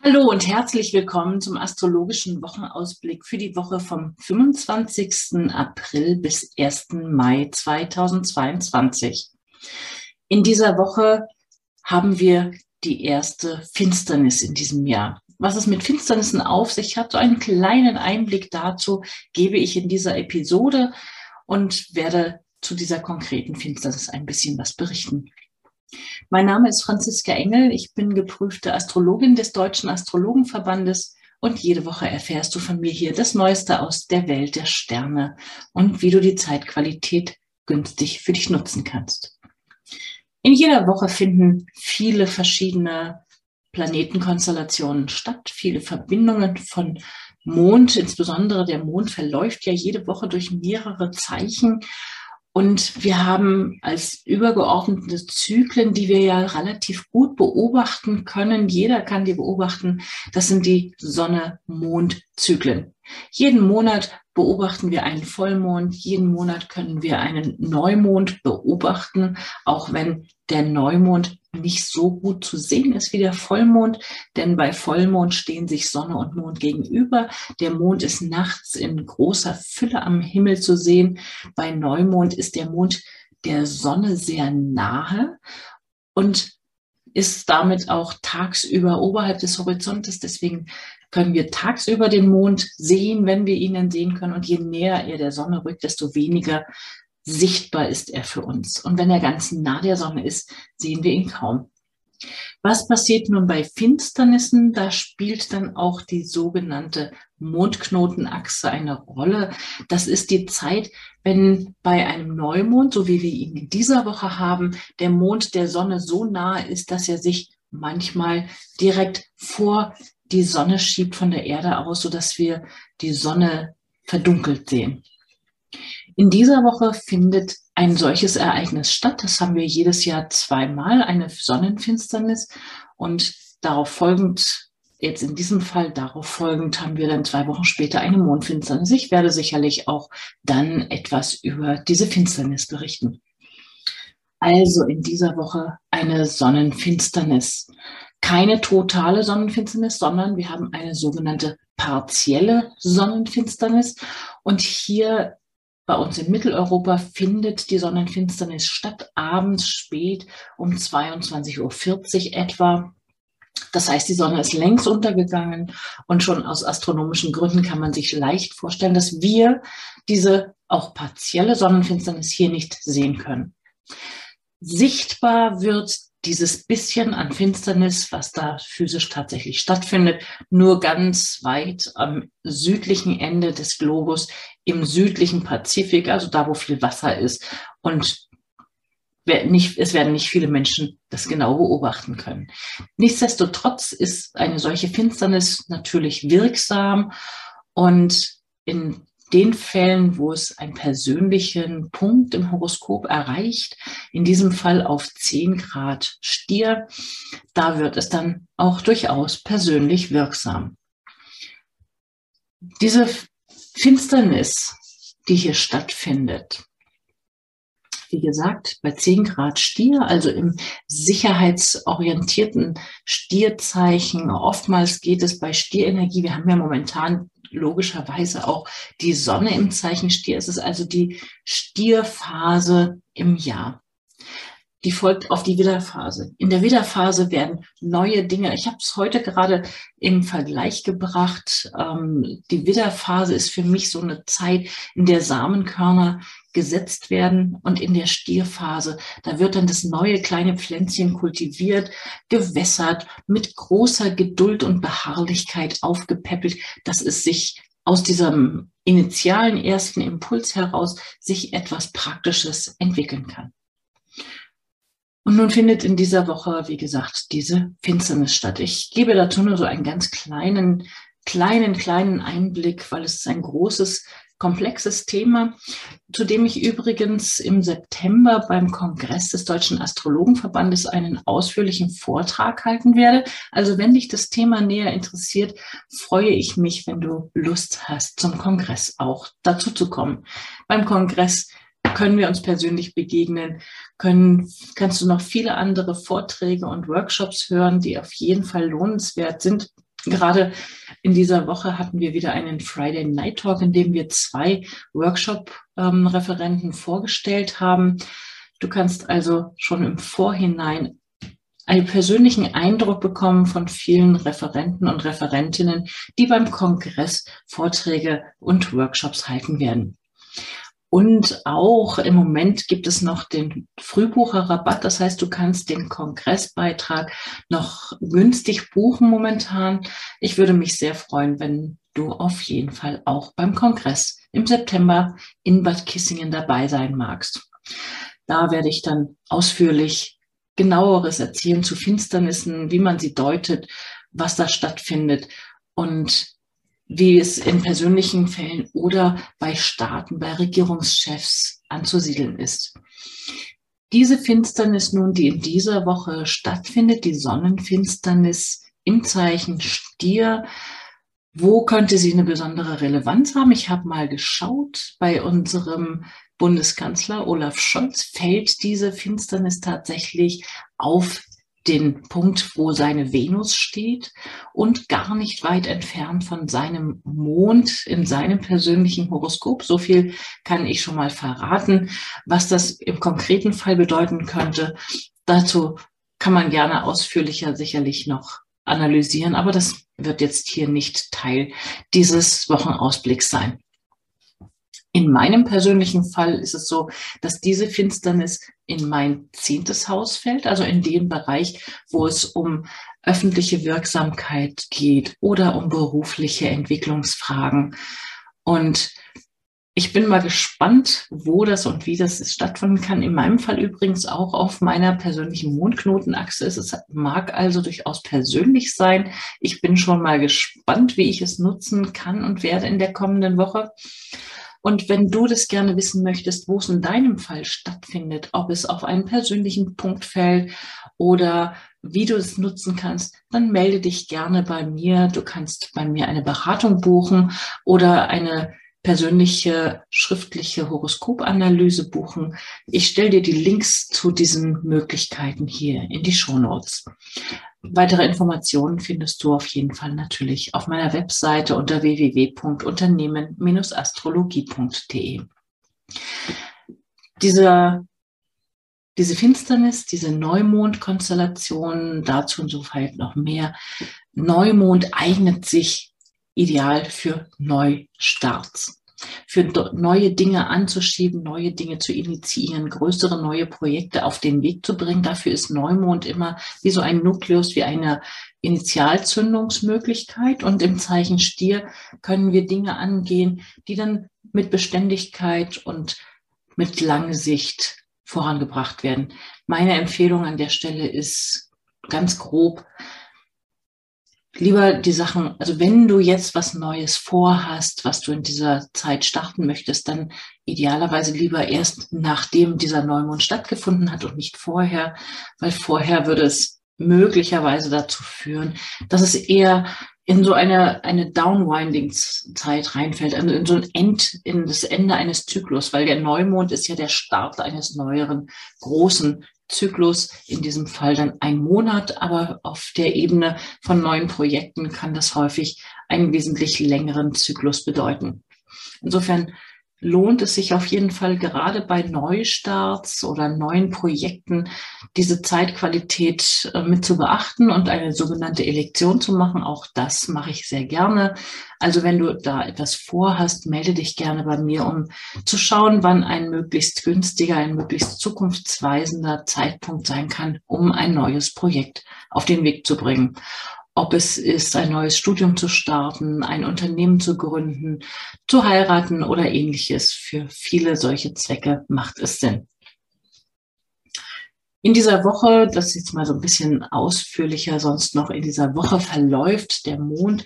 Hallo und herzlich willkommen zum astrologischen Wochenausblick für die Woche vom 25. April bis 1. Mai 2022. In dieser Woche haben wir die erste Finsternis in diesem Jahr. Was es mit Finsternissen auf sich hat, so einen kleinen Einblick dazu gebe ich in dieser Episode und werde zu dieser konkreten Finsternis ein bisschen was berichten. Mein Name ist Franziska Engel. Ich bin geprüfte Astrologin des Deutschen Astrologenverbandes und jede Woche erfährst du von mir hier das Neueste aus der Welt der Sterne und wie du die Zeitqualität günstig für dich nutzen kannst. In jeder Woche finden viele verschiedene Planetenkonstellationen statt, viele Verbindungen von Mond, insbesondere der Mond verläuft ja jede Woche durch mehrere Zeichen und wir haben als übergeordnete Zyklen, die wir ja relativ gut beobachten können, jeder kann die beobachten, das sind die Sonne-Mond-Zyklen. Jeden Monat beobachten wir einen Vollmond, jeden Monat können wir einen Neumond beobachten, auch wenn der Neumond nicht so gut zu sehen ist wie der Vollmond, denn bei Vollmond stehen sich Sonne und Mond gegenüber. Der Mond ist nachts in großer Fülle am Himmel zu sehen. Bei Neumond ist der Mond der Sonne sehr nahe und ist damit auch tagsüber oberhalb des Horizontes. Deswegen können wir tagsüber den Mond sehen, wenn wir ihn sehen können. Und je näher er der Sonne rückt, desto weniger sichtbar ist er für uns. Und wenn er ganz nah der Sonne ist, sehen wir ihn kaum. Was passiert nun bei Finsternissen? Da spielt dann auch die sogenannte Mondknotenachse eine Rolle. Das ist die Zeit, wenn bei einem Neumond, so wie wir ihn in dieser Woche haben, der Mond der Sonne so nahe ist, dass er sich manchmal direkt vor die Sonne schiebt von der Erde aus, so dass wir die Sonne verdunkelt sehen. In dieser Woche findet ein solches Ereignis statt. Das haben wir jedes Jahr zweimal, eine Sonnenfinsternis. Und darauf folgend, jetzt in diesem Fall darauf folgend, haben wir dann zwei Wochen später eine Mondfinsternis. Ich werde sicherlich auch dann etwas über diese Finsternis berichten. Also in dieser Woche eine Sonnenfinsternis. Keine totale Sonnenfinsternis, sondern wir haben eine sogenannte partielle Sonnenfinsternis. Und hier bei uns in Mitteleuropa findet die Sonnenfinsternis statt, abends spät um 22.40 Uhr etwa. Das heißt, die Sonne ist längst untergegangen und schon aus astronomischen Gründen kann man sich leicht vorstellen, dass wir diese auch partielle Sonnenfinsternis hier nicht sehen können. Sichtbar wird dieses bisschen an Finsternis, was da physisch tatsächlich stattfindet, nur ganz weit am südlichen Ende des Globus im südlichen Pazifik, also da, wo viel Wasser ist. Und nicht, es werden nicht viele Menschen das genau beobachten können. Nichtsdestotrotz ist eine solche Finsternis natürlich wirksam und in den Fällen, wo es einen persönlichen Punkt im Horoskop erreicht, in diesem Fall auf 10 Grad Stier, da wird es dann auch durchaus persönlich wirksam. Diese Finsternis, die hier stattfindet, wie gesagt, bei 10 Grad Stier, also im sicherheitsorientierten Stierzeichen. Oftmals geht es bei Stierenergie, wir haben ja momentan logischerweise auch die Sonne im Zeichen Stier. Es ist also die Stierphase im Jahr. Die folgt auf die Widderphase. In der Widderphase werden neue Dinge. Ich habe es heute gerade im Vergleich gebracht. Ähm, die Widderphase ist für mich so eine Zeit, in der Samenkörner gesetzt werden und in der Stierphase, da wird dann das neue kleine Pflänzchen kultiviert, gewässert, mit großer Geduld und Beharrlichkeit aufgepäppelt, dass es sich aus diesem initialen ersten Impuls heraus sich etwas Praktisches entwickeln kann. Und nun findet in dieser Woche, wie gesagt, diese Finsternis statt. Ich gebe dazu nur so einen ganz kleinen, kleinen, kleinen Einblick, weil es ist ein großes komplexes Thema, zu dem ich übrigens im September beim Kongress des Deutschen Astrologenverbandes einen ausführlichen Vortrag halten werde. Also wenn dich das Thema näher interessiert, freue ich mich, wenn du Lust hast, zum Kongress auch dazu zu kommen. Beim Kongress können wir uns persönlich begegnen, können, kannst du noch viele andere Vorträge und Workshops hören, die auf jeden Fall lohnenswert sind Gerade in dieser Woche hatten wir wieder einen Friday Night Talk, in dem wir zwei Workshop-Referenten ähm, vorgestellt haben. Du kannst also schon im Vorhinein einen persönlichen Eindruck bekommen von vielen Referenten und Referentinnen, die beim Kongress Vorträge und Workshops halten werden. Und auch im Moment gibt es noch den Frühbucherrabatt. Das heißt, du kannst den Kongressbeitrag noch günstig buchen momentan. Ich würde mich sehr freuen, wenn du auf jeden Fall auch beim Kongress im September in Bad Kissingen dabei sein magst. Da werde ich dann ausführlich genaueres erzählen zu Finsternissen, wie man sie deutet, was da stattfindet und wie es in persönlichen Fällen oder bei Staaten, bei Regierungschefs anzusiedeln ist. Diese Finsternis nun, die in dieser Woche stattfindet, die Sonnenfinsternis im Zeichen Stier, wo könnte sie eine besondere Relevanz haben? Ich habe mal geschaut bei unserem Bundeskanzler Olaf Scholz fällt diese Finsternis tatsächlich auf den Punkt, wo seine Venus steht und gar nicht weit entfernt von seinem Mond in seinem persönlichen Horoskop. So viel kann ich schon mal verraten. Was das im konkreten Fall bedeuten könnte, dazu kann man gerne ausführlicher sicherlich noch analysieren, aber das wird jetzt hier nicht Teil dieses Wochenausblicks sein. In meinem persönlichen Fall ist es so, dass diese Finsternis in mein zehntes Haus fällt, also in den Bereich, wo es um öffentliche Wirksamkeit geht oder um berufliche Entwicklungsfragen. Und ich bin mal gespannt, wo das und wie das stattfinden kann. In meinem Fall übrigens auch auf meiner persönlichen Mondknotenachse. Es mag also durchaus persönlich sein. Ich bin schon mal gespannt, wie ich es nutzen kann und werde in der kommenden Woche. Und wenn du das gerne wissen möchtest, wo es in deinem Fall stattfindet, ob es auf einen persönlichen Punkt fällt oder wie du es nutzen kannst, dann melde dich gerne bei mir. Du kannst bei mir eine Beratung buchen oder eine persönliche schriftliche Horoskopanalyse buchen. Ich stelle dir die Links zu diesen Möglichkeiten hier in die Show Notes. Weitere Informationen findest du auf jeden Fall natürlich auf meiner Webseite unter www.unternehmen-astrologie.de. Diese, diese Finsternis, diese Neumondkonstellation, dazu insofern noch mehr. Neumond eignet sich ideal für Neustarts für neue Dinge anzuschieben, neue Dinge zu initiieren, größere neue Projekte auf den Weg zu bringen. Dafür ist Neumond immer wie so ein Nukleus, wie eine Initialzündungsmöglichkeit. Und im Zeichen Stier können wir Dinge angehen, die dann mit Beständigkeit und mit lange Sicht vorangebracht werden. Meine Empfehlung an der Stelle ist ganz grob, lieber die Sachen, also wenn du jetzt was Neues vorhast, was du in dieser Zeit starten möchtest, dann idealerweise lieber erst nachdem dieser Neumond stattgefunden hat und nicht vorher, weil vorher würde es möglicherweise dazu führen, dass es eher in so eine, eine Downwinding-Zeit reinfällt, also in so ein End, in das Ende eines Zyklus, weil der Neumond ist ja der Start eines neueren großen Zyklus, in diesem Fall dann ein Monat, aber auf der Ebene von neuen Projekten kann das häufig einen wesentlich längeren Zyklus bedeuten. Insofern lohnt es sich auf jeden Fall gerade bei Neustarts oder neuen Projekten diese Zeitqualität äh, mit zu beachten und eine sogenannte Elektion zu machen. Auch das mache ich sehr gerne. Also wenn du da etwas vorhast, melde dich gerne bei mir, um zu schauen, wann ein möglichst günstiger, ein möglichst zukunftsweisender Zeitpunkt sein kann, um ein neues Projekt auf den Weg zu bringen ob es ist, ein neues Studium zu starten, ein Unternehmen zu gründen, zu heiraten oder ähnliches. Für viele solche Zwecke macht es Sinn. In dieser Woche, das ist jetzt mal so ein bisschen ausführlicher, sonst noch in dieser Woche verläuft der Mond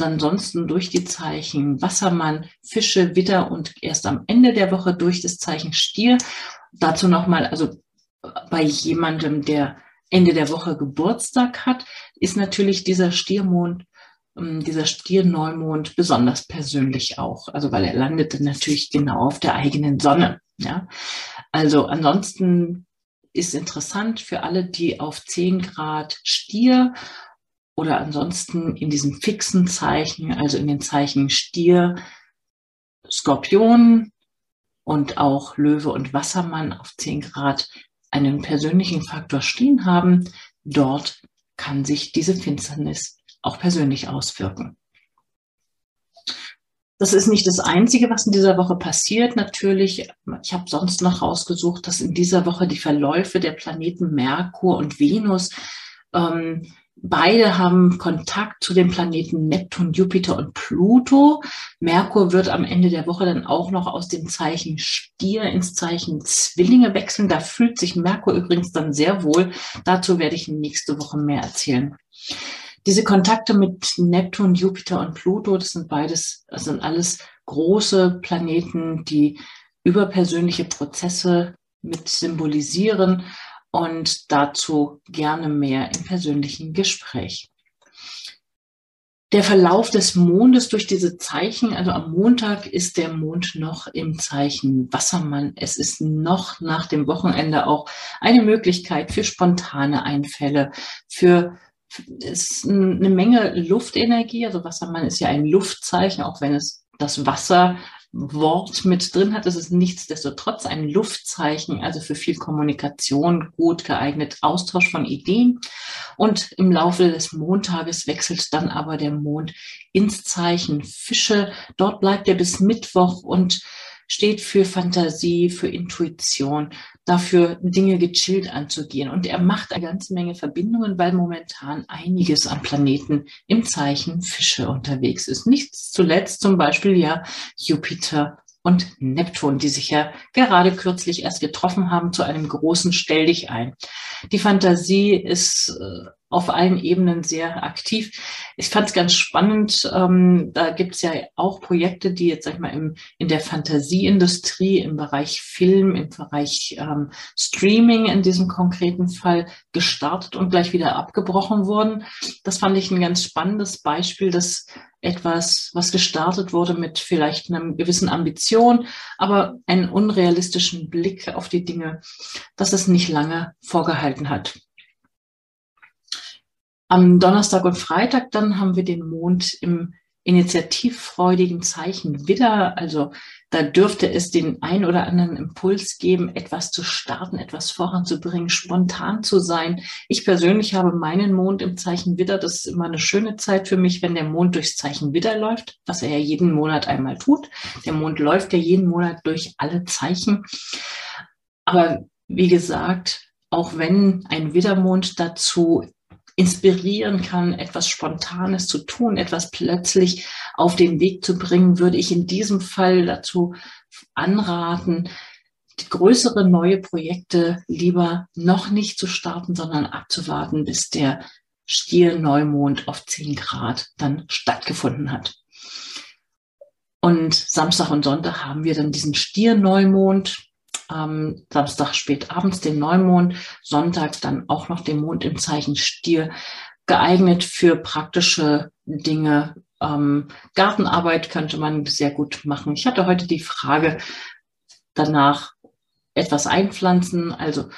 ansonsten durch die Zeichen Wassermann, Fische, Witter und erst am Ende der Woche durch das Zeichen Stier. Dazu nochmal, also bei jemandem, der Ende der Woche Geburtstag hat, ist natürlich dieser Stiermond, ähm, dieser Stierneumond besonders persönlich auch. Also weil er landet natürlich genau auf der eigenen Sonne. Ja, also ansonsten ist interessant für alle, die auf 10 Grad Stier oder ansonsten in diesem fixen Zeichen, also in den Zeichen Stier, Skorpion und auch Löwe und Wassermann auf 10 Grad einen persönlichen Faktor stehen haben, dort kann sich diese Finsternis auch persönlich auswirken. Das ist nicht das Einzige, was in dieser Woche passiert. Natürlich, ich habe sonst noch rausgesucht, dass in dieser Woche die Verläufe der Planeten Merkur und Venus ähm, Beide haben Kontakt zu den Planeten Neptun, Jupiter und Pluto. Merkur wird am Ende der Woche dann auch noch aus dem Zeichen Stier ins Zeichen Zwillinge wechseln. Da fühlt sich Merkur übrigens dann sehr wohl. Dazu werde ich nächste Woche mehr erzählen. Diese Kontakte mit Neptun, Jupiter und Pluto, das sind beides, das sind alles große Planeten, die überpersönliche Prozesse mit symbolisieren und dazu gerne mehr im persönlichen Gespräch. Der Verlauf des Mondes durch diese Zeichen, also am Montag ist der Mond noch im Zeichen Wassermann. Es ist noch nach dem Wochenende auch eine Möglichkeit für spontane Einfälle, für ist eine Menge Luftenergie. Also Wassermann ist ja ein Luftzeichen, auch wenn es das Wasser Wort mit drin hat. Es ist nichtsdestotrotz ein Luftzeichen, also für viel Kommunikation gut geeignet, Austausch von Ideen. Und im Laufe des Montages wechselt dann aber der Mond ins Zeichen Fische. Dort bleibt er bis Mittwoch und steht für Fantasie, für Intuition, dafür Dinge gechillt anzugehen. Und er macht eine ganze Menge Verbindungen, weil momentan einiges an Planeten im Zeichen Fische unterwegs ist. Nicht zuletzt zum Beispiel ja Jupiter und Neptun, die sich ja gerade kürzlich erst getroffen haben zu einem großen Stell dich ein. Die Fantasie ist äh, auf allen Ebenen sehr aktiv. Ich fand es ganz spannend. Ähm, da gibt es ja auch Projekte, die jetzt, sag ich mal, im, in der Fantasieindustrie, im Bereich Film, im Bereich ähm, Streaming in diesem konkreten Fall gestartet und gleich wieder abgebrochen wurden. Das fand ich ein ganz spannendes Beispiel, dass etwas, was gestartet wurde mit vielleicht einer gewissen Ambition, aber einen unrealistischen Blick auf die Dinge, dass es nicht lange vorgehalten hat. Am Donnerstag und Freitag dann haben wir den Mond im initiativfreudigen Zeichen Widder. Also da dürfte es den ein oder anderen Impuls geben, etwas zu starten, etwas voranzubringen, spontan zu sein. Ich persönlich habe meinen Mond im Zeichen Widder. Das ist immer eine schöne Zeit für mich, wenn der Mond durchs Zeichen Widder läuft, was er ja jeden Monat einmal tut. Der Mond läuft ja jeden Monat durch alle Zeichen. Aber wie gesagt, auch wenn ein Widdermond dazu inspirieren kann, etwas Spontanes zu tun, etwas plötzlich auf den Weg zu bringen, würde ich in diesem Fall dazu anraten, größere neue Projekte lieber noch nicht zu starten, sondern abzuwarten, bis der Stier-Neumond auf 10 Grad dann stattgefunden hat. Und Samstag und Sonntag haben wir dann diesen Stier-Neumond ähm, Samstag spät abends den Neumond, Sonntag dann auch noch den Mond im Zeichen Stier, geeignet für praktische Dinge. Ähm, Gartenarbeit könnte man sehr gut machen. Ich hatte heute die Frage danach etwas einpflanzen, also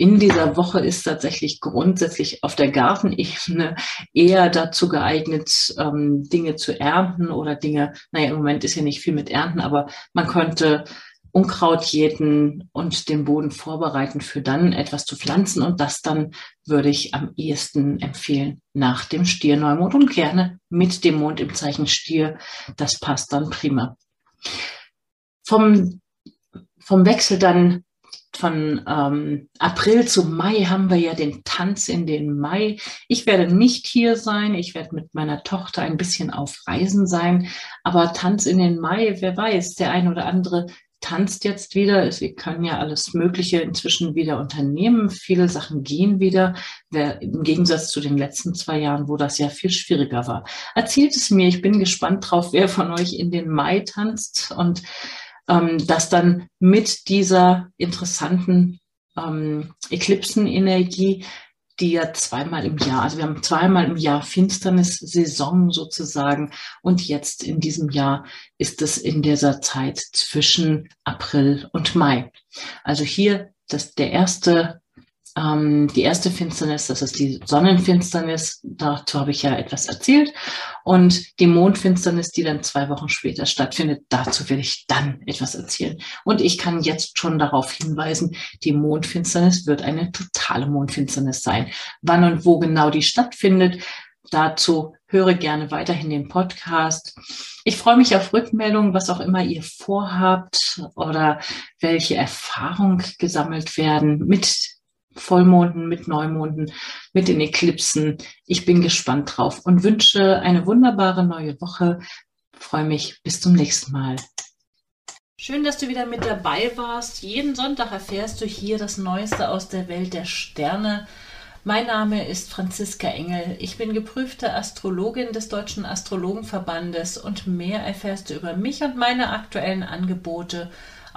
in dieser Woche ist tatsächlich grundsätzlich auf der Gartenebene eher dazu geeignet, ähm, Dinge zu ernten oder Dinge, naja, im Moment ist ja nicht viel mit Ernten, aber man könnte Unkraut jäten und den Boden vorbereiten für dann etwas zu pflanzen. Und das dann würde ich am ehesten empfehlen nach dem Stierneumond und gerne mit dem Mond im Zeichen Stier. Das passt dann prima. Vom, vom Wechsel dann von ähm, April zu Mai haben wir ja den Tanz in den Mai. Ich werde nicht hier sein. Ich werde mit meiner Tochter ein bisschen auf Reisen sein. Aber Tanz in den Mai, wer weiß, der ein oder andere tanzt jetzt wieder. Sie können ja alles Mögliche inzwischen wieder unternehmen. Viele Sachen gehen wieder, im Gegensatz zu den letzten zwei Jahren, wo das ja viel schwieriger war. Erzählt es mir, ich bin gespannt drauf, wer von euch in den Mai tanzt und ähm, das dann mit dieser interessanten ähm, Eklipsenenergie die ja zweimal im Jahr, also wir haben zweimal im Jahr Finsternissaison sozusagen und jetzt in diesem Jahr ist es in dieser Zeit zwischen April und Mai. Also hier das, der erste Ähm, die erste Finsternis, das ist die Sonnenfinsternis, dazu habe ich ja etwas erzählt. Und die Mondfinsternis, die dann zwei Wochen später stattfindet, dazu will ich dann etwas erzählen. Und ich kann jetzt schon darauf hinweisen, die Mondfinsternis wird eine totale Mondfinsternis sein. Wann und wo genau die stattfindet, dazu höre gerne weiterhin den Podcast. Ich freue mich auf Rückmeldungen, was auch immer ihr vorhabt oder welche Erfahrungen gesammelt werden mit Vollmonden, mit Neumonden, mit den Eklipsen. Ich bin gespannt drauf und wünsche eine wunderbare neue Woche. freue mich. Bis zum nächsten Mal. Schön, dass du wieder mit dabei warst. Jeden Sonntag erfährst du hier das Neueste aus der Welt der Sterne. Mein Name ist Franziska Engel. Ich bin geprüfte Astrologin des Deutschen Astrologenverbandes und mehr erfährst du über mich und meine aktuellen Angebote